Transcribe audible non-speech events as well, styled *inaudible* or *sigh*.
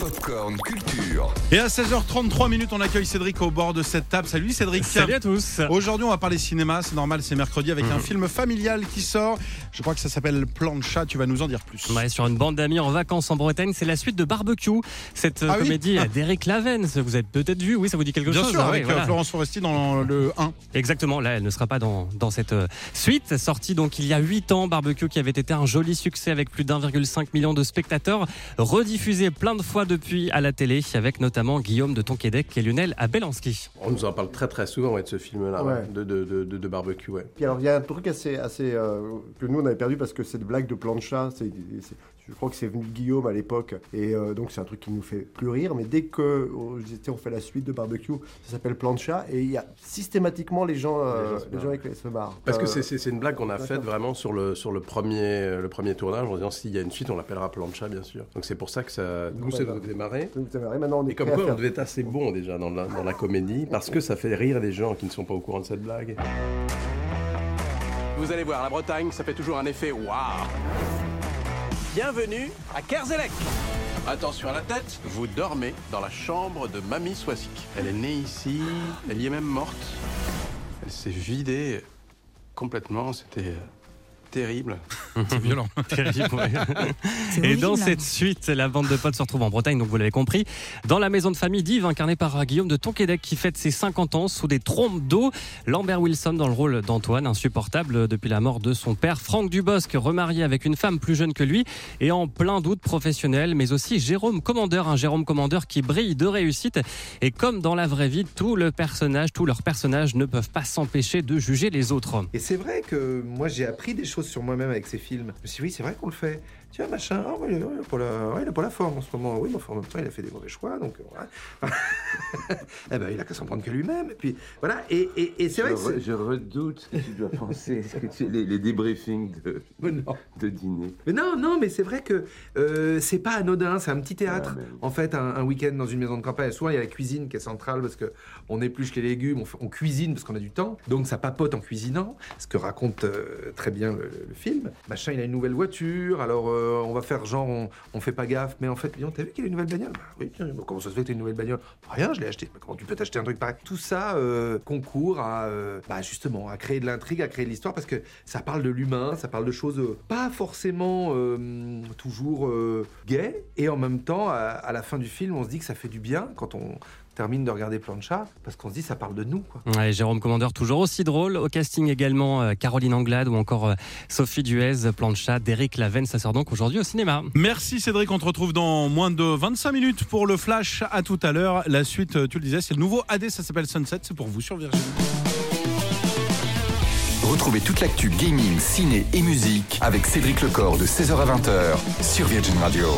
Popcorn Culture. Et à 16h33 minutes, on accueille Cédric au bord de cette table. Salut Cédric. Salut à tous. Aujourd'hui, on va parler cinéma. C'est normal, c'est mercredi avec un film familial qui sort. Je crois que ça s'appelle Plan de chat. Tu vas nous en dire plus. Ouais, sur une bande d'amis en vacances en Bretagne, c'est la suite de Barbecue, cette Ah oui comédie d'Eric Lavens. Vous avez peut-être vu, oui, ça vous dit quelque Bien chose sûr, hein, avec oui, euh, voilà. Florence Foresti dans le 1. Exactement, là, elle ne sera pas dans, dans cette euh, suite. Sortie donc il y a 8 ans, Barbecue qui avait été un joli succès avec plus d'1,5 million de spectateurs, rediffusé plein de fois depuis à la télé, avec notamment Guillaume de Tonquédec et Lionel Abelanski. On nous en parle très très souvent ouais, de ce film-là, Ouais. de, de, de, de- de barbecue. Ouais. Puis alors, il y a un truc assez, assez euh, que nous on avait perdu parce que cette blague de plancha, c'est, c'est- je crois que c'est venu de Guillaume à l'époque, et euh, donc c'est un truc qui nous fait plus rire. Mais dès que euh, disais, on fait la suite de barbecue, ça s'appelle plancha, et il y a systématiquement les gens, euh, Les gens se les gens avec se marrent. Parce que Euh, c'est- c'est c'est une blague qu'on a faite vraiment sur le, sur le, premier, euh, le premier tournage en disant s'il y a une suite, on l'appellera Plancha, bien sûr. Donc c'est pour ça que ça, nous, ça A démarré. vous avez- Maintenant, on est Et comme quoi, on faire- devait être assez bon déjà dans la, dans la comédie, parce que ça fait rire les gens qui ne sont pas au courant de cette blague. Vous allez voir, la Bretagne, ça fait toujours un effet waouh. Bienvenue à Kerzelec. Attention à la tête, vous dormez dans la chambre de Mamie Soisic. Elle est née ici, elle y est même morte. Elle s'est vidée complètement, c'était euh, terrible. C'est violent. *laughs* Terrible, ouais. Et dans cette suite, la bande de potes se retrouve en Bretagne, donc vous l'avez compris, dans la maison de famille d'Yves, incarné par Guillaume de Tonquédec, qui fête ses 50 ans sous des trompes d'eau. Lambert Wilson dans le rôle d'Antoine, insupportable depuis la mort de son père. Franck Dubosc, remarié avec une femme plus jeune que lui et en plein doute professionnel, mais aussi Jérôme Commandeur, un Jérôme Commandeur qui brille de réussite. Et comme dans la vraie vie, tout le personnage, tous leurs personnages ne peuvent pas s'empêcher de juger les autres. Et c'est vrai que moi j'ai appris des choses sur moi-même avec ces films. Je suis dit, oui, c'est vrai qu'on le fait. Tiens, machin, ouais, il, a pas la, pas la forme en ce moment. Oui, mais en même temps, il a fait des mauvais choix, donc euh. *laughs* *laughs* eh ben, il a qu'à s'en prendre que lui-même. Et puis voilà, et, et, et c'est vrai je, que je redoute ce que tu dois penser, ce que tu- les, les débriefings de, *laughs* de dîner. Mais non, non, mais c'est vrai que euh, c'est pas anodin, c'est un petit théâtre. Mais- En fait, un, un week-end dans une maison de campagne. Souvent, il y a la cuisine qui est centrale parce que on épluche les légumes, on, cuisine parce qu'on a du temps. Donc, ça papote en cuisinant, ce que raconte euh, très bien le, le film. Machin, il a une nouvelle voiture, alors euh, on va faire genre, on, on fait pas gaffe, mais en fait, t'as vu qu'il a une nouvelle bagnole? Bah oui, tiens, comment ça se fait que t'as une nouvelle bagnole? Rien, je comment tu peux t'acheter un truc pareil? Tout ça euh, concourt à, euh, bah, justement, à créer de l'intrigue, à créer de l'histoire parce que ça parle de l'humain, ça parle de choses euh, pas forcément toujours gaies. Et en même temps, à, à la fin du film, on se dit que ça fait du bien quand on termine de regarder Plancha parce qu'on se dit ça parle de nous. Quoi. Ouais, Jérôme Commandeur, toujours aussi drôle. Au casting également, euh, Caroline Anglade ou encore euh, Sophie Duez, Plancha, d'Éric Lavenne. Ça sort donc aujourd'hui au cinéma. Merci Cédric, on te retrouve dans moins de 25 minutes pour le flash. À tout à l'heure. La suite, euh, tu le disais, c'est le nouveau AD, ça s'appelle Sunset, c'est pour vous sur Virgin. Retrouvez toute l'actu gaming, ciné et musique avec Cédric Lecor de 16h à 20h sur Virgin Radio.